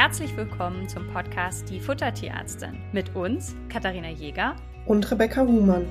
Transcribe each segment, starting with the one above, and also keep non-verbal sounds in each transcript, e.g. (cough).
Herzlich willkommen zum Podcast Die Futtertierärztin mit uns, Katharina Jäger und Rebecca Huhmann.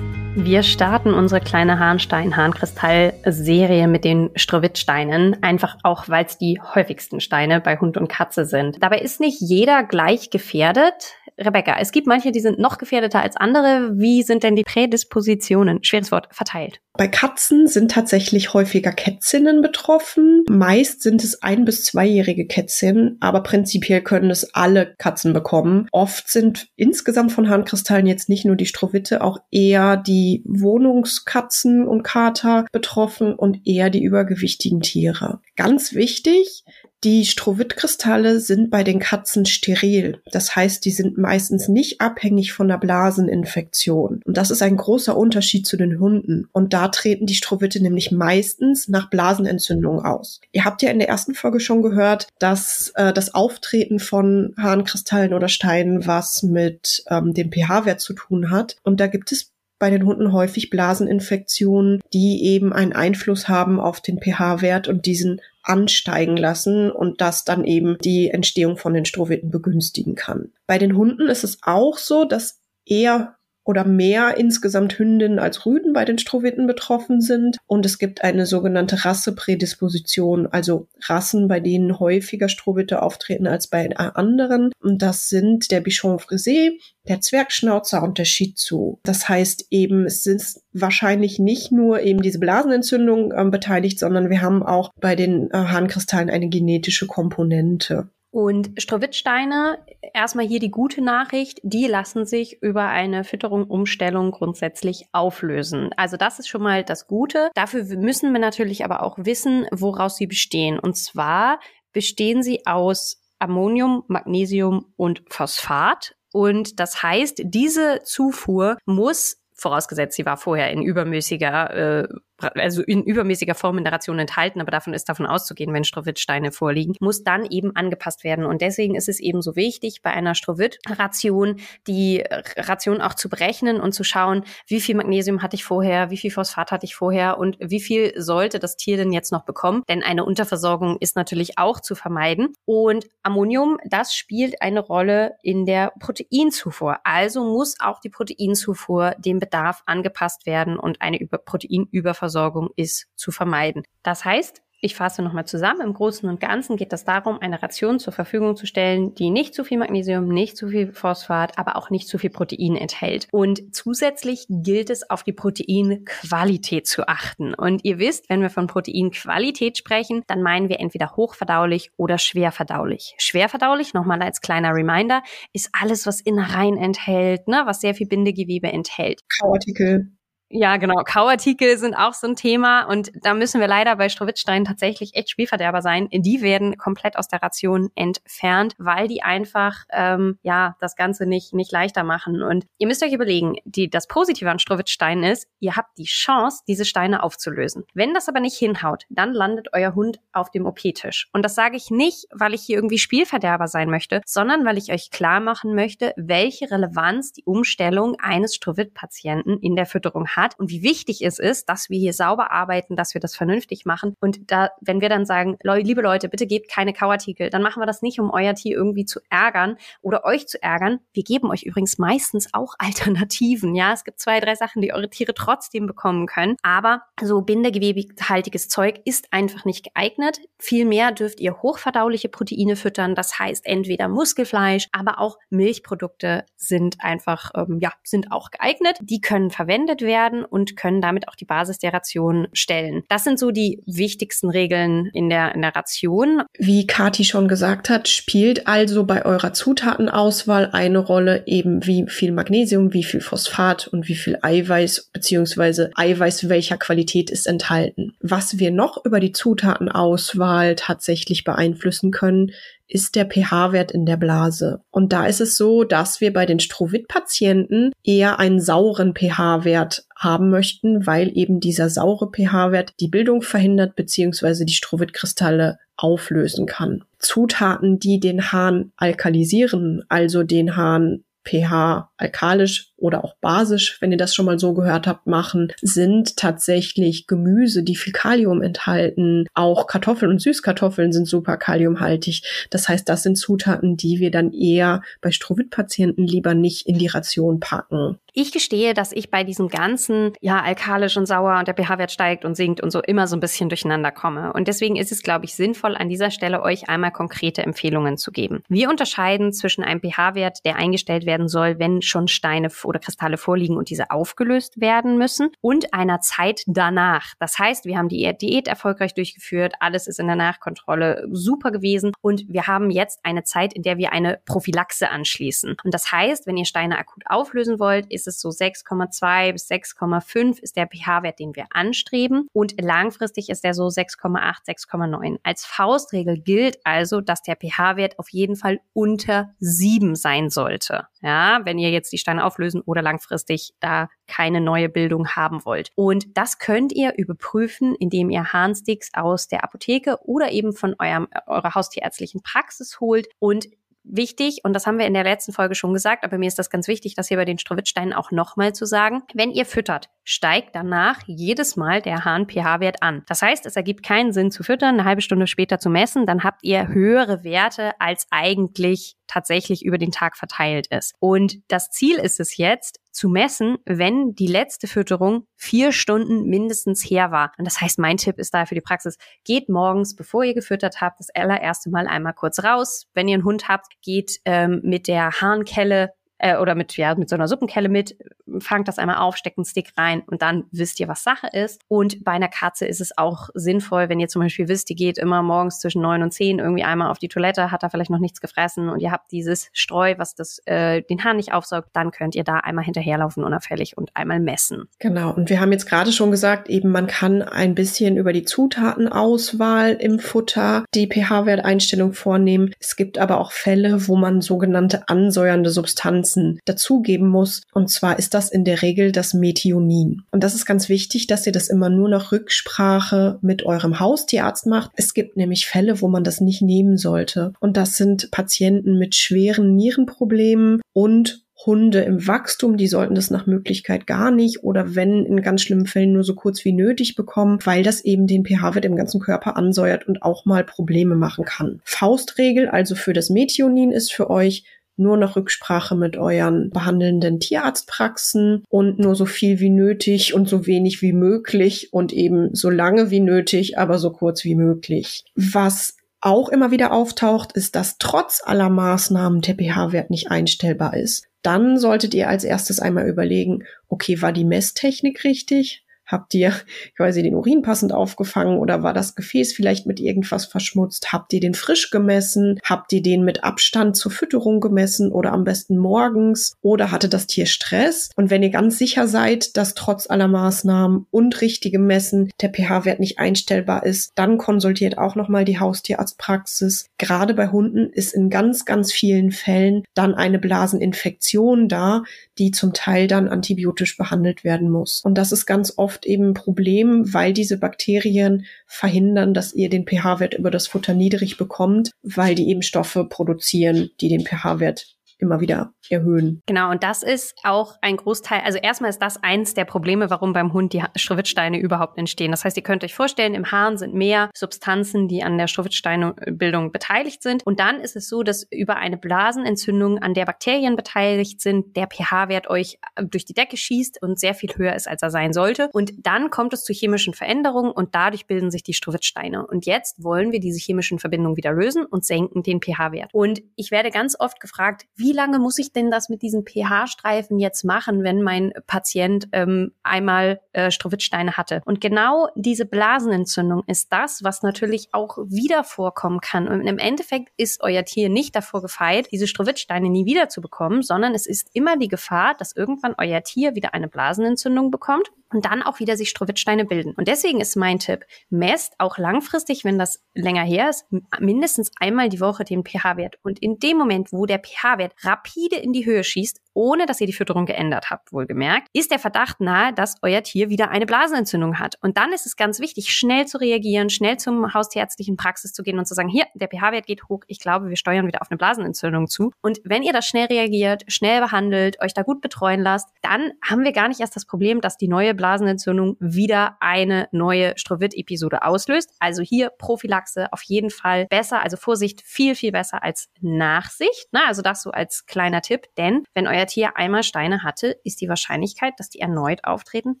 Wir starten unsere kleine Harnstein-Harnkristall-Serie mit den Strowitzsteinen, einfach auch, weil es die häufigsten Steine bei Hund und Katze sind. Dabei ist nicht jeder gleich gefährdet. Rebecca, es gibt manche, die sind noch gefährdeter als andere. Wie sind denn die Prädispositionen, schweres Wort, verteilt? Bei Katzen sind tatsächlich häufiger Kätzinnen betroffen. Meist sind es ein- bis zweijährige Kätzinnen, aber prinzipiell können es alle Katzen bekommen. Oft sind insgesamt von Harnkristallen jetzt nicht nur die Strowitte, auch eher die Wohnungskatzen und Kater betroffen und eher die übergewichtigen Tiere. Ganz wichtig, die Strowitt-Kristalle sind bei den Katzen steril. Das heißt, die sind meistens nicht abhängig von der Blaseninfektion. Und das ist ein großer Unterschied zu den Hunden. Und da treten die Strowitte nämlich meistens nach Blasenentzündung aus. Ihr habt ja in der ersten Folge schon gehört, dass äh, das Auftreten von Harnkristallen oder Steinen was mit ähm, dem pH-Wert zu tun hat. Und da gibt es bei den Hunden häufig Blaseninfektionen, die eben einen Einfluss haben auf den pH-Wert und diesen ansteigen lassen und das dann eben die Entstehung von den Strohwitten begünstigen kann. Bei den Hunden ist es auch so, dass eher oder mehr insgesamt Hündinnen als Rüden bei den Strohwitten betroffen sind. Und es gibt eine sogenannte Rasseprädisposition, also Rassen, bei denen häufiger Strohwitte auftreten als bei anderen. Und das sind der Bichon frisé, der Zwergschnauzer und der Shih Tzu. Das heißt eben, es sind wahrscheinlich nicht nur eben diese Blasenentzündung äh, beteiligt, sondern wir haben auch bei den äh, Harnkristallen eine genetische Komponente. Und Strowitzsteine, erstmal hier die gute Nachricht, die lassen sich über eine Fütterung, Umstellung grundsätzlich auflösen. Also das ist schon mal das Gute. Dafür müssen wir natürlich aber auch wissen, woraus sie bestehen. Und zwar bestehen sie aus Ammonium, Magnesium und Phosphat. Und das heißt, diese Zufuhr muss vorausgesetzt, sie war vorher in übermäßiger äh, also in übermäßiger Form in der Ration enthalten, aber davon ist davon auszugehen, wenn Strowittsteine vorliegen, muss dann eben angepasst werden. Und deswegen ist es eben so wichtig, bei einer Strowitt-Ration die Ration auch zu berechnen und zu schauen, wie viel Magnesium hatte ich vorher, wie viel Phosphat hatte ich vorher und wie viel sollte das Tier denn jetzt noch bekommen. Denn eine Unterversorgung ist natürlich auch zu vermeiden. Und Ammonium, das spielt eine Rolle in der Proteinzufuhr. Also muss auch die Proteinzufuhr dem Bedarf angepasst werden und eine Proteinüberversorgung Unterversorgung ist zu vermeiden. Das heißt, ich fasse nochmal zusammen. Im Großen und Ganzen geht es darum, eine Ration zur Verfügung zu stellen, die nicht zu viel Magnesium, nicht zu viel Phosphat, aber auch nicht zu viel Protein enthält. Und zusätzlich gilt es, auf die Proteinqualität zu achten. Und ihr wisst, wenn wir von Proteinqualität sprechen, dann meinen wir entweder hochverdaulich oder schwerverdaulich. Schwerverdaulich, nochmal als kleiner Reminder, ist alles, was Innereien enthält, ne, was sehr viel Bindegewebe enthält. Kauartikel. Ja, genau. Kauartikel sind auch so ein Thema und da müssen wir leider bei Strowitzstein tatsächlich echt Spielverderber sein. Die werden komplett aus der Ration entfernt, weil die einfach ähm, ja das Ganze nicht nicht leichter machen. Und ihr müsst euch überlegen, die das Positive an Strowitzstein ist, ihr habt die Chance, diese Steine aufzulösen. Wenn das aber nicht hinhaut, dann landet euer Hund auf dem OP-Tisch. Und das sage ich nicht, weil ich hier irgendwie Spielverderber sein möchte, sondern weil ich euch klar machen möchte, welche Relevanz die Umstellung eines Strowitt-Patienten in der Fütterung hat hat und wie wichtig es ist, dass wir hier sauber arbeiten, dass wir das vernünftig machen. Und da, wenn wir dann sagen, liebe Leute, bitte gebt keine Kauartikel, dann machen wir das nicht, um euer Tier irgendwie zu ärgern oder euch zu ärgern. Wir geben euch übrigens meistens auch (laughs) Alternativen. Ja, es gibt zwei, drei Sachen, die eure Tiere trotzdem bekommen können. Aber so bindegewebehaltiges Zeug ist einfach nicht geeignet. Vielmehr dürft ihr hochverdauliche Proteine füttern. Das heißt entweder Muskelfleisch, aber auch Milchprodukte sind einfach, ähm, ja, sind auch geeignet. Die können verwendet werden werden und können damit auch die Basis der Ration stellen. Das sind so die wichtigsten Regeln in der, in der Ration. Wie Kati schon gesagt hat, spielt also bei eurer Zutatenauswahl eine Rolle eben wie viel Magnesium, wie viel Phosphat und wie viel Eiweiß beziehungsweise Eiweiß welcher Qualität ist enthalten. Was wir noch über die Zutatenauswahl tatsächlich beeinflussen können, ist der pH-Wert in der Blase. Und da ist es so, dass wir bei den Strohwitt-Patienten eher einen sauren pH-Wert haben möchten, weil eben dieser saure pH-Wert die Bildung verhindert bzw. die Strohwitt-Kristalle auflösen kann. Zutaten, die den Hahn alkalisieren, also den Hahn pH alkalisch oder auch basisch, wenn ihr das schon mal so gehört habt, machen, sind tatsächlich Gemüse, die viel Kalium enthalten. Auch Kartoffeln und Süßkartoffeln sind super kaliumhaltig. Das heißt, das sind Zutaten, die wir dann eher bei Strovit-Patienten lieber nicht in die Ration packen. Ich gestehe, dass ich bei diesem ganzen, ja, alkalisch und sauer und der pH-Wert steigt und sinkt und so immer so ein bisschen durcheinander komme. Und deswegen ist es, glaube ich, sinnvoll, an dieser Stelle euch einmal konkrete Empfehlungen zu geben. Wir unterscheiden zwischen einem pH-Wert, der eingestellt werden soll, wenn schon Steine oder Kristalle vorliegen und diese aufgelöst werden müssen, und einer Zeit danach. Das heißt, wir haben die Diät erfolgreich durchgeführt, alles ist in der Nachkontrolle super gewesen und wir haben jetzt eine Zeit, in der wir eine Prophylaxe anschließen. Und das heißt, wenn ihr Steine akut auflösen wollt, ist es so 6,2 bis 6,5 ist der pH-Wert, den wir anstreben. Und langfristig ist der so 6,8, 6,9. Als Faustregel gilt also, dass der pH-Wert auf jeden Fall unter 7 sein sollte. Ja, wenn ihr jetzt die Steine auflösen oder langfristig da keine neue Bildung haben wollt. Und das könnt ihr überprüfen, indem ihr Harnsticks aus der Apotheke oder eben von eurem, eurer haustierärztlichen Praxis holt und wichtig, und das haben wir in der letzten Folge schon gesagt, aber mir ist das ganz wichtig, das hier bei den Strowitzsteinen auch nochmal zu sagen. Wenn ihr füttert, steigt danach jedes Mal der Hahn-pH-Wert an. Das heißt, es ergibt keinen Sinn zu füttern, eine halbe Stunde später zu messen, dann habt ihr höhere Werte als eigentlich tatsächlich über den Tag verteilt ist. Und das Ziel ist es jetzt, zu messen, wenn die letzte Fütterung vier Stunden mindestens her war. Und das heißt, mein Tipp ist da für die Praxis, geht morgens, bevor ihr gefüttert habt, das allererste Mal einmal kurz raus. Wenn ihr einen Hund habt, geht ähm, mit der Harnkelle äh, oder mit, ja, mit so einer Suppenkelle mit, fangt das einmal auf, steckt einen Stick rein und dann wisst ihr, was Sache ist. Und bei einer Katze ist es auch sinnvoll, wenn ihr zum Beispiel wisst, die geht immer morgens zwischen neun und zehn irgendwie einmal auf die Toilette, hat da vielleicht noch nichts gefressen und ihr habt dieses Streu, was das, äh, den Hahn nicht aufsaugt, dann könnt ihr da einmal hinterherlaufen unauffällig und einmal messen. Genau. Und wir haben jetzt gerade schon gesagt, eben man kann ein bisschen über die Zutatenauswahl im Futter die pH-Werteinstellung vornehmen. Es gibt aber auch Fälle, wo man sogenannte ansäuernde Substanzen dazugeben muss. Und zwar ist das das in der Regel das Methionin. Und das ist ganz wichtig, dass ihr das immer nur nach Rücksprache mit eurem Haustierarzt macht. Es gibt nämlich Fälle, wo man das nicht nehmen sollte. Und das sind Patienten mit schweren Nierenproblemen und Hunde im Wachstum, die sollten das nach Möglichkeit gar nicht oder wenn in ganz schlimmen Fällen nur so kurz wie nötig bekommen, weil das eben den pH-Wert im ganzen Körper ansäuert und auch mal Probleme machen kann. Faustregel also für das Methionin ist für euch nur noch Rücksprache mit euren behandelnden Tierarztpraxen und nur so viel wie nötig und so wenig wie möglich und eben so lange wie nötig, aber so kurz wie möglich. Was auch immer wieder auftaucht, ist, dass trotz aller Maßnahmen der pH-Wert nicht einstellbar ist. Dann solltet ihr als erstes einmal überlegen, okay, war die Messtechnik richtig? Habt ihr quasi den Urin passend aufgefangen oder war das Gefäß vielleicht mit irgendwas verschmutzt? Habt ihr den frisch gemessen? Habt ihr den mit Abstand zur Fütterung gemessen oder am besten morgens? Oder hatte das Tier Stress? Und wenn ihr ganz sicher seid, dass trotz aller Maßnahmen und richtigem Messen der pH-Wert nicht einstellbar ist, dann konsultiert auch nochmal die Haustierarztpraxis. Gerade bei Hunden ist in ganz, ganz vielen Fällen dann eine Blaseninfektion da, die zum Teil dann antibiotisch behandelt werden muss. Und das ist ganz oft eben ein Problem, weil diese Bakterien verhindern, dass ihr den pH-Wert über das Futter niedrig bekommt, weil die eben Stoffe produzieren, die den pH-Wert immer wieder erhöhen. Genau, und das ist auch ein Großteil, also erstmal ist das eins der Probleme, warum beim Hund die Schrittsteine überhaupt entstehen. Das heißt, ihr könnt euch vorstellen, im Hahn sind mehr Substanzen, die an der Schrittsteinebildung beteiligt sind. Und dann ist es so, dass über eine Blasenentzündung, an der Bakterien beteiligt sind, der pH-Wert euch durch die Decke schießt und sehr viel höher ist, als er sein sollte. Und dann kommt es zu chemischen Veränderungen und dadurch bilden sich die Strowitzsteine. Und jetzt wollen wir diese chemischen Verbindungen wieder lösen und senken den pH-Wert. Und ich werde ganz oft gefragt, wie wie lange muss ich denn das mit diesen pH-Streifen jetzt machen, wenn mein Patient ähm, einmal äh, Strowitzsteine hatte? Und genau diese Blasenentzündung ist das, was natürlich auch wieder vorkommen kann. Und im Endeffekt ist euer Tier nicht davor gefeit, diese Strowitzsteine nie wieder zu bekommen, sondern es ist immer die Gefahr, dass irgendwann euer Tier wieder eine Blasenentzündung bekommt und dann auch wieder sich Strowitzsteine bilden. Und deswegen ist mein Tipp, messt auch langfristig, wenn das länger her ist, mindestens einmal die Woche den pH-Wert. Und in dem Moment, wo der pH-Wert rapide in die Höhe schießt ohne dass ihr die Fütterung geändert habt, wohlgemerkt, ist der Verdacht nahe, dass euer Tier wieder eine Blasenentzündung hat. Und dann ist es ganz wichtig, schnell zu reagieren, schnell zum haustierärztlichen Praxis zu gehen und zu sagen, hier, der pH-Wert geht hoch, ich glaube, wir steuern wieder auf eine Blasenentzündung zu. Und wenn ihr das schnell reagiert, schnell behandelt, euch da gut betreuen lasst, dann haben wir gar nicht erst das Problem, dass die neue Blasenentzündung wieder eine neue Strovit-Episode auslöst. Also hier Prophylaxe auf jeden Fall besser, also Vorsicht viel, viel besser als Nachsicht. Na, also das so als kleiner Tipp, denn wenn euer Tier einmal Steine hatte, ist die Wahrscheinlichkeit, dass die erneut auftreten,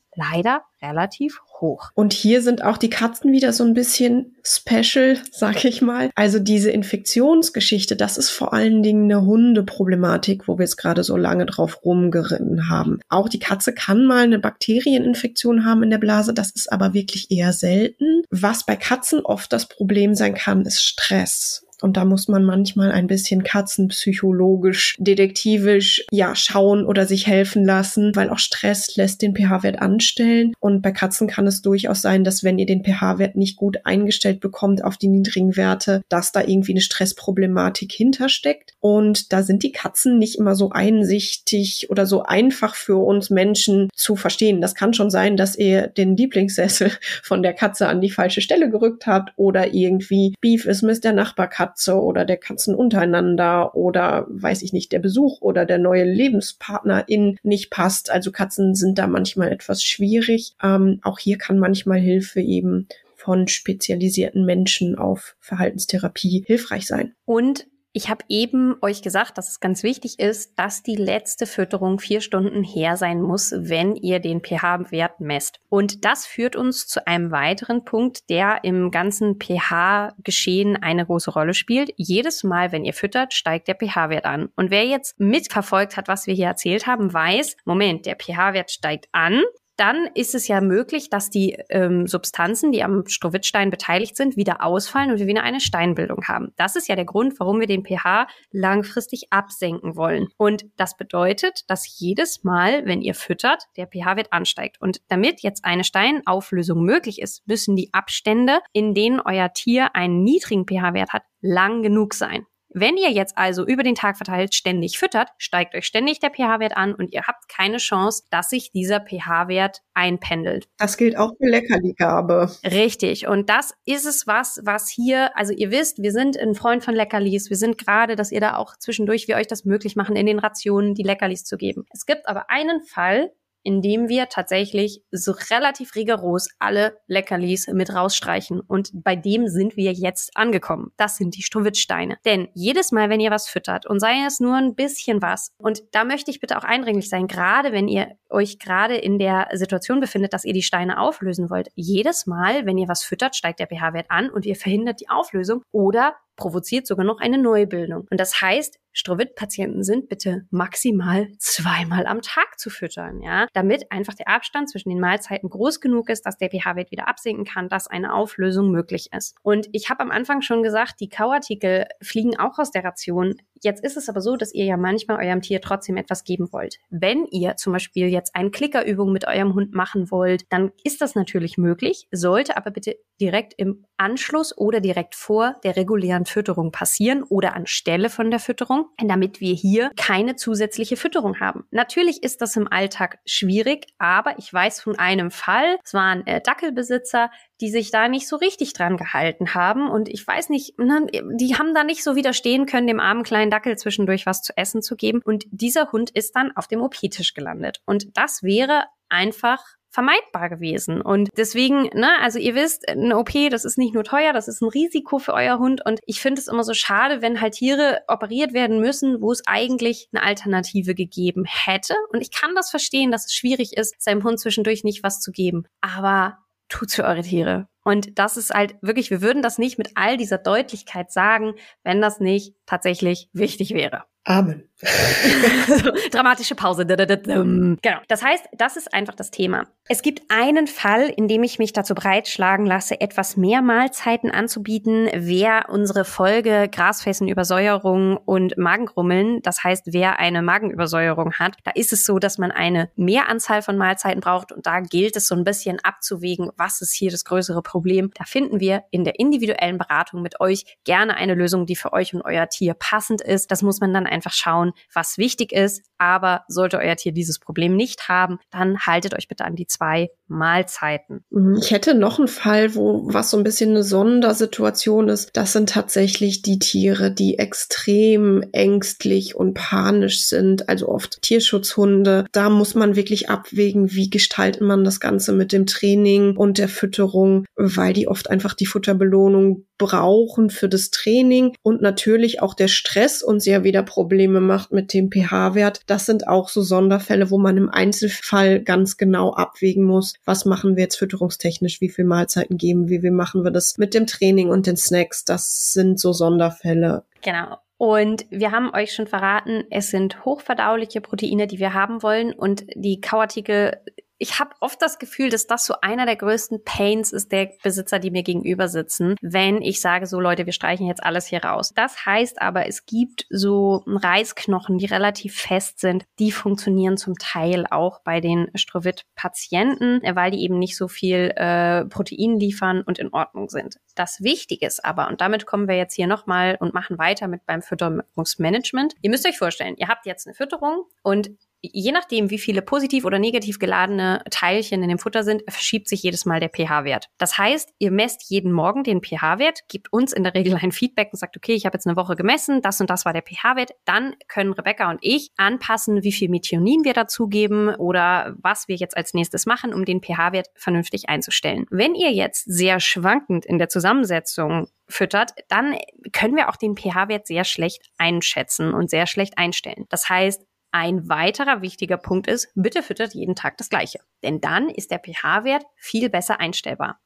leider relativ hoch. Und hier sind auch die Katzen wieder so ein bisschen special, sag ich mal. Also diese Infektionsgeschichte, das ist vor allen Dingen eine Hundeproblematik, wo wir jetzt gerade so lange drauf rumgeritten haben. Auch die Katze kann mal eine Bakterieninfektion haben in der Blase, das ist aber wirklich eher selten. Was bei Katzen oft das Problem sein kann, ist Stress. Und da muss man manchmal ein bisschen katzenpsychologisch, detektivisch, ja, schauen oder sich helfen lassen, weil auch Stress lässt den pH-Wert anstellen. Und bei Katzen kann es durchaus sein, dass wenn ihr den pH-Wert nicht gut eingestellt bekommt auf die niedrigen Werte, dass da irgendwie eine Stressproblematik hintersteckt. Und da sind die Katzen nicht immer so einsichtig oder so einfach für uns Menschen zu verstehen. Das kann schon sein, dass ihr den Lieblingssessel (laughs) von der Katze an die falsche Stelle gerückt habt oder irgendwie Beef ist mit der Nachbarkatze Katze oder der Katzen untereinander oder weiß ich nicht, der Besuch oder der neue Lebenspartnerin nicht passt. Also Katzen sind da manchmal etwas schwierig. Ähm, auch hier kann manchmal Hilfe eben von spezialisierten Menschen auf Verhaltenstherapie hilfreich sein. Und ich habe eben euch gesagt, dass es ganz wichtig ist, dass die letzte Fütterung vier Stunden her sein muss, wenn ihr den pH-Wert messt. Und das führt uns zu einem weiteren Punkt, der im ganzen pH-Geschehen eine große Rolle spielt. Jedes Mal, wenn ihr füttert, steigt der pH-Wert an. Und wer jetzt mitverfolgt hat, was wir hier erzählt haben, weiß, Moment, der pH-Wert steigt an dann ist es ja möglich, dass die ähm, Substanzen, die am Strowitzstein beteiligt sind, wieder ausfallen und wir wieder eine Steinbildung haben. Das ist ja der Grund, warum wir den pH langfristig absenken wollen. Und das bedeutet, dass jedes Mal, wenn ihr füttert, der pH-Wert ansteigt. Und damit jetzt eine Steinauflösung möglich ist, müssen die Abstände, in denen euer Tier einen niedrigen pH-Wert hat, lang genug sein. Wenn ihr jetzt also über den Tag verteilt ständig füttert, steigt euch ständig der pH-Wert an und ihr habt keine Chance, dass sich dieser pH-Wert einpendelt. Das gilt auch für Leckerligabe. Richtig. Und das ist es was, was hier, also ihr wisst, wir sind ein Freund von Leckerlis. Wir sind gerade, dass ihr da auch zwischendurch, wir euch das möglich machen, in den Rationen die Leckerlis zu geben. Es gibt aber einen Fall, indem wir tatsächlich so relativ rigoros alle Leckerlis mit rausstreichen. Und bei dem sind wir jetzt angekommen. Das sind die Stowitzsteine. Denn jedes Mal, wenn ihr was füttert und sei es nur ein bisschen was, und da möchte ich bitte auch eindringlich sein, gerade wenn ihr euch gerade in der Situation befindet, dass ihr die Steine auflösen wollt, jedes Mal, wenn ihr was füttert, steigt der pH-Wert an und ihr verhindert die Auflösung oder provoziert sogar noch eine Neubildung. Und das heißt, Strovit-Patienten sind bitte maximal zweimal am Tag zu füttern, ja, damit einfach der Abstand zwischen den Mahlzeiten groß genug ist, dass der pH-Wert wieder absinken kann, dass eine Auflösung möglich ist. Und ich habe am Anfang schon gesagt, die Kauartikel fliegen auch aus der Ration. Jetzt ist es aber so, dass ihr ja manchmal eurem Tier trotzdem etwas geben wollt. Wenn ihr zum Beispiel jetzt eine Klickerübung mit eurem Hund machen wollt, dann ist das natürlich möglich, sollte aber bitte direkt im Anschluss oder direkt vor der regulären Fütterung passieren oder anstelle von der Fütterung, damit wir hier keine zusätzliche Fütterung haben. Natürlich ist das im Alltag schwierig, aber ich weiß von einem Fall, es waren äh, Dackelbesitzer, die sich da nicht so richtig dran gehalten haben und ich weiß nicht, ne, die haben da nicht so widerstehen können, dem armen kleinen Dackel zwischendurch was zu essen zu geben. Und dieser Hund ist dann auf dem OP-Tisch gelandet. Und das wäre einfach vermeidbar gewesen. Und deswegen, ne, also ihr wisst, eine OP, das ist nicht nur teuer, das ist ein Risiko für euer Hund. Und ich finde es immer so schade, wenn halt Tiere operiert werden müssen, wo es eigentlich eine Alternative gegeben hätte. Und ich kann das verstehen, dass es schwierig ist, seinem Hund zwischendurch nicht was zu geben. Aber tut's für eure Tiere. Und das ist halt wirklich, wir würden das nicht mit all dieser Deutlichkeit sagen, wenn das nicht tatsächlich wichtig wäre. Amen. (laughs) Dramatische Pause. Genau. Das heißt, das ist einfach das Thema. Es gibt einen Fall, in dem ich mich dazu breitschlagen lasse, etwas mehr Mahlzeiten anzubieten. Wer unsere Folge Grasfessenübersäuerung und Magengrummeln, das heißt, wer eine Magenübersäuerung hat, da ist es so, dass man eine Mehranzahl von Mahlzeiten braucht und da gilt es so ein bisschen abzuwägen, was ist hier das größere Problem. Da finden wir in der individuellen Beratung mit euch gerne eine Lösung, die für euch und euer Tier passend ist. Das muss man dann einfach schauen, was wichtig ist. Aber sollte euer Tier dieses Problem nicht haben, dann haltet euch bitte an die zwei Mahlzeiten. Mhm. Ich hätte noch einen Fall, wo was so ein bisschen eine Sondersituation ist. Das sind tatsächlich die Tiere, die extrem ängstlich und panisch sind, also oft Tierschutzhunde. Da muss man wirklich abwägen, wie gestaltet man das Ganze mit dem Training und der Fütterung, weil die oft einfach die Futterbelohnung brauchen für das Training und natürlich auch der Stress uns ja wieder Probleme macht mit dem pH-Wert. Das sind auch so Sonderfälle, wo man im Einzelfall ganz genau abwägen muss, was machen wir jetzt fütterungstechnisch, wie viel Mahlzeiten geben wir, wie machen wir das mit dem Training und den Snacks. Das sind so Sonderfälle. Genau. Und wir haben euch schon verraten, es sind hochverdauliche Proteine, die wir haben wollen. Und die Kauartikel ich habe oft das Gefühl, dass das so einer der größten Pains ist der Besitzer, die mir gegenüber sitzen, wenn ich sage, so Leute, wir streichen jetzt alles hier raus. Das heißt aber, es gibt so Reisknochen, die relativ fest sind, die funktionieren zum Teil auch bei den Strovit-Patienten, weil die eben nicht so viel äh, Protein liefern und in Ordnung sind. Das Wichtige ist aber, und damit kommen wir jetzt hier nochmal und machen weiter mit beim Fütterungsmanagement. Ihr müsst euch vorstellen, ihr habt jetzt eine Fütterung und je nachdem, wie viele positiv oder negativ geladene Teilchen in dem Futter sind, verschiebt sich jedes Mal der pH-Wert. Das heißt, ihr messt jeden Morgen den pH-Wert, gibt uns in der Regel ein Feedback und sagt, okay, ich habe jetzt eine Woche gemessen, das und das war der pH-Wert. Dann können Rebecca und ich anpassen, wie viel Methionin wir dazugeben oder was wir jetzt als nächstes machen, um den pH-Wert vernünftig einzustellen. Wenn ihr jetzt sehr schwankend in der Zusammensetzung füttert, dann können wir auch den pH-Wert sehr schlecht einschätzen und sehr schlecht einstellen. Das heißt, ein weiterer wichtiger Punkt ist, bitte füttert jeden Tag das Gleiche. Denn dann ist der pH-Wert viel besser einstellbar.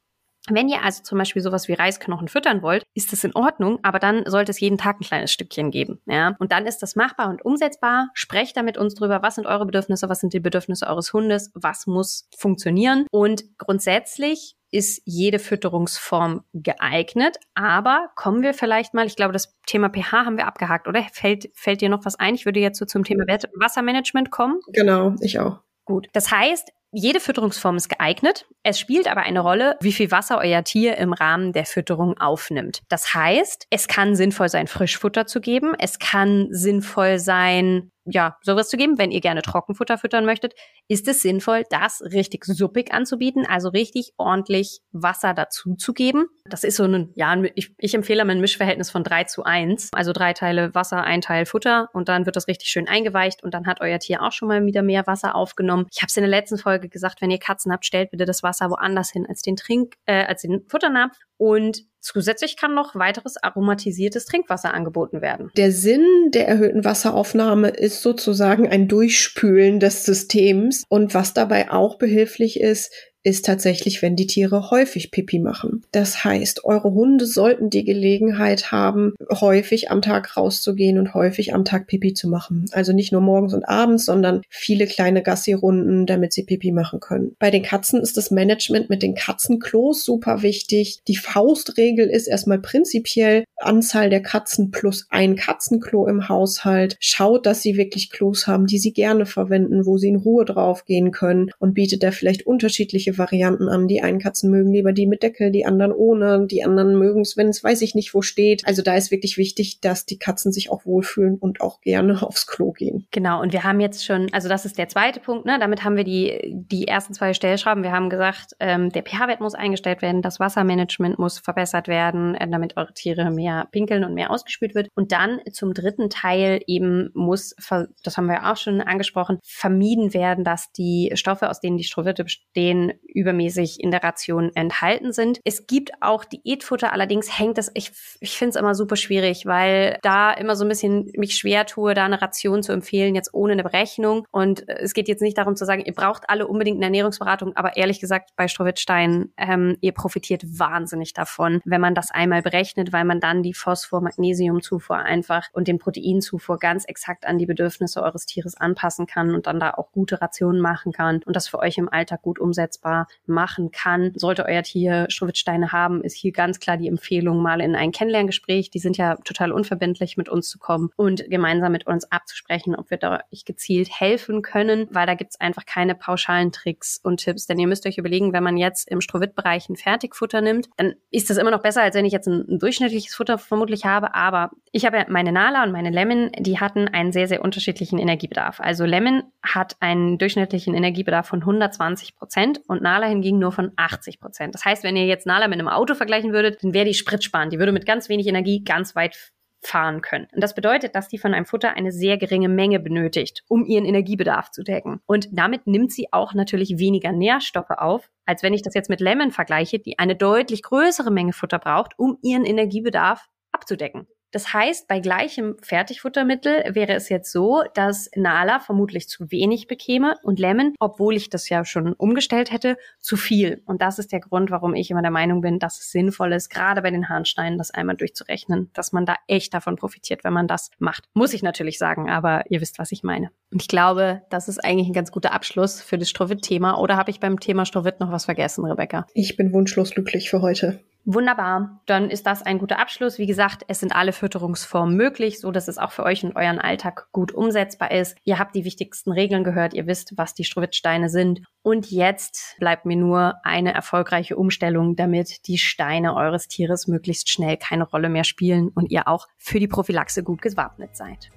Wenn ihr also zum Beispiel sowas wie Reisknochen füttern wollt, ist das in Ordnung, aber dann sollte es jeden Tag ein kleines Stückchen geben. Ja? Und dann ist das machbar und umsetzbar. Sprecht da mit uns drüber, was sind eure Bedürfnisse, was sind die Bedürfnisse eures Hundes, was muss funktionieren. Und grundsätzlich ist jede Fütterungsform geeignet. Aber kommen wir vielleicht mal, ich glaube, das Thema pH haben wir abgehakt, oder? Fällt, fällt dir noch was ein? Ich würde jetzt so zum Thema Wassermanagement kommen. Genau, ich auch. Gut. Das heißt, jede Fütterungsform ist geeignet. Es spielt aber eine Rolle, wie viel Wasser euer Tier im Rahmen der Fütterung aufnimmt. Das heißt, es kann sinnvoll sein, Frischfutter zu geben. Es kann sinnvoll sein, ja, sowas zu geben. Wenn ihr gerne Trockenfutter füttern möchtet, ist es sinnvoll, das richtig suppig anzubieten, also richtig ordentlich Wasser dazu zu geben. Das ist so ein, ja, ich, ich empfehle ein Mischverhältnis von drei zu eins, also drei Teile Wasser, ein Teil Futter und dann wird das richtig schön eingeweicht und dann hat euer Tier auch schon mal wieder mehr Wasser aufgenommen. Ich habe es in der letzten Folge gesagt, wenn ihr Katzen habt, stellt bitte das Wasser woanders hin als den Trink, äh, als den Futternapf und Zusätzlich kann noch weiteres aromatisiertes Trinkwasser angeboten werden. Der Sinn der erhöhten Wasseraufnahme ist sozusagen ein Durchspülen des Systems. Und was dabei auch behilflich ist, ist tatsächlich, wenn die Tiere häufig Pipi machen. Das heißt, eure Hunde sollten die Gelegenheit haben, häufig am Tag rauszugehen und häufig am Tag Pipi zu machen. Also nicht nur morgens und abends, sondern viele kleine Gassi-Runden, damit sie Pipi machen können. Bei den Katzen ist das Management mit den Katzenklos super wichtig. Die Faustregel ist erstmal prinzipiell Anzahl der Katzen plus ein Katzenklo im Haushalt. Schaut, dass sie wirklich Klos haben, die sie gerne verwenden, wo sie in Ruhe draufgehen können und bietet da vielleicht unterschiedliche Varianten an. Die einen Katzen mögen lieber die mit Deckel, die anderen ohne, die anderen mögen es, wenn es weiß ich nicht wo steht. Also da ist wirklich wichtig, dass die Katzen sich auch wohlfühlen und auch gerne aufs Klo gehen. Genau, und wir haben jetzt schon, also das ist der zweite Punkt, ne? Damit haben wir die, die ersten zwei Stellschrauben. Wir haben gesagt, ähm, der pH-Wert muss eingestellt werden, das Wassermanagement muss verbessert werden, äh, damit eure Tiere mehr pinkeln und mehr ausgespült wird. Und dann zum dritten Teil eben muss, das haben wir auch schon angesprochen, vermieden werden, dass die Stoffe, aus denen die Strohwitte bestehen, übermäßig in der Ration enthalten sind. Es gibt auch Diätfutter, allerdings hängt das, ich, ich finde es immer super schwierig, weil da immer so ein bisschen mich schwer tue, da eine Ration zu empfehlen, jetzt ohne eine Berechnung. Und es geht jetzt nicht darum zu sagen, ihr braucht alle unbedingt eine Ernährungsberatung, aber ehrlich gesagt, bei Strohwittstein, ähm, ihr profitiert wahnsinnig davon, wenn man das einmal berechnet, weil man dann die Phosphor-Magnesiumzufuhr einfach und den Proteinzufuhr ganz exakt an die Bedürfnisse eures Tieres anpassen kann und dann da auch gute Rationen machen kann und das für euch im Alltag gut umsetzbar machen kann. Sollte euer Tier Strohwitzsteine haben, ist hier ganz klar die Empfehlung, mal in ein Kennenlerngespräch, die sind ja total unverbindlich, mit uns zu kommen und gemeinsam mit uns abzusprechen, ob wir da euch gezielt helfen können, weil da gibt's einfach keine pauschalen Tricks und Tipps. Denn ihr müsst euch überlegen, wenn man jetzt im Strohwittbereich ein Fertigfutter nimmt, dann ist das immer noch besser, als wenn ich jetzt ein, ein durchschnittliches Futter vermutlich habe. Aber ich habe meine Nala und meine Lemon, die hatten einen sehr, sehr unterschiedlichen Energiebedarf. Also Lemon hat einen durchschnittlichen Energiebedarf von 120 Prozent und Nala hingegen nur von 80 Prozent. Das heißt, wenn ihr jetzt Nala mit einem Auto vergleichen würdet, dann wäre die spritsparend. Die würde mit ganz wenig Energie ganz weit fahren können. Und das bedeutet, dass die von einem Futter eine sehr geringe Menge benötigt, um ihren Energiebedarf zu decken. Und damit nimmt sie auch natürlich weniger Nährstoffe auf, als wenn ich das jetzt mit Lemon vergleiche, die eine deutlich größere Menge Futter braucht, um ihren Energiebedarf abzudecken. Das heißt, bei gleichem Fertigfuttermittel wäre es jetzt so, dass Nala vermutlich zu wenig bekäme und Lemon, obwohl ich das ja schon umgestellt hätte, zu viel. Und das ist der Grund, warum ich immer der Meinung bin, dass es sinnvoll ist, gerade bei den Harnsteinen das einmal durchzurechnen, dass man da echt davon profitiert, wenn man das macht. Muss ich natürlich sagen, aber ihr wisst, was ich meine. Und ich glaube, das ist eigentlich ein ganz guter Abschluss für das Strohwitt-Thema. Oder habe ich beim Thema Strohwitt noch was vergessen, Rebecca? Ich bin wunschlos glücklich für heute. Wunderbar. Dann ist das ein guter Abschluss. Wie gesagt, es sind alle Fütterungsformen möglich, so dass es auch für euch und euren Alltag gut umsetzbar ist. Ihr habt die wichtigsten Regeln gehört. Ihr wisst, was die Strohwitzsteine sind. Und jetzt bleibt mir nur eine erfolgreiche Umstellung, damit die Steine eures Tieres möglichst schnell keine Rolle mehr spielen und ihr auch für die Prophylaxe gut gewappnet seid.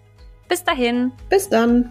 Bis dahin. Bis dann.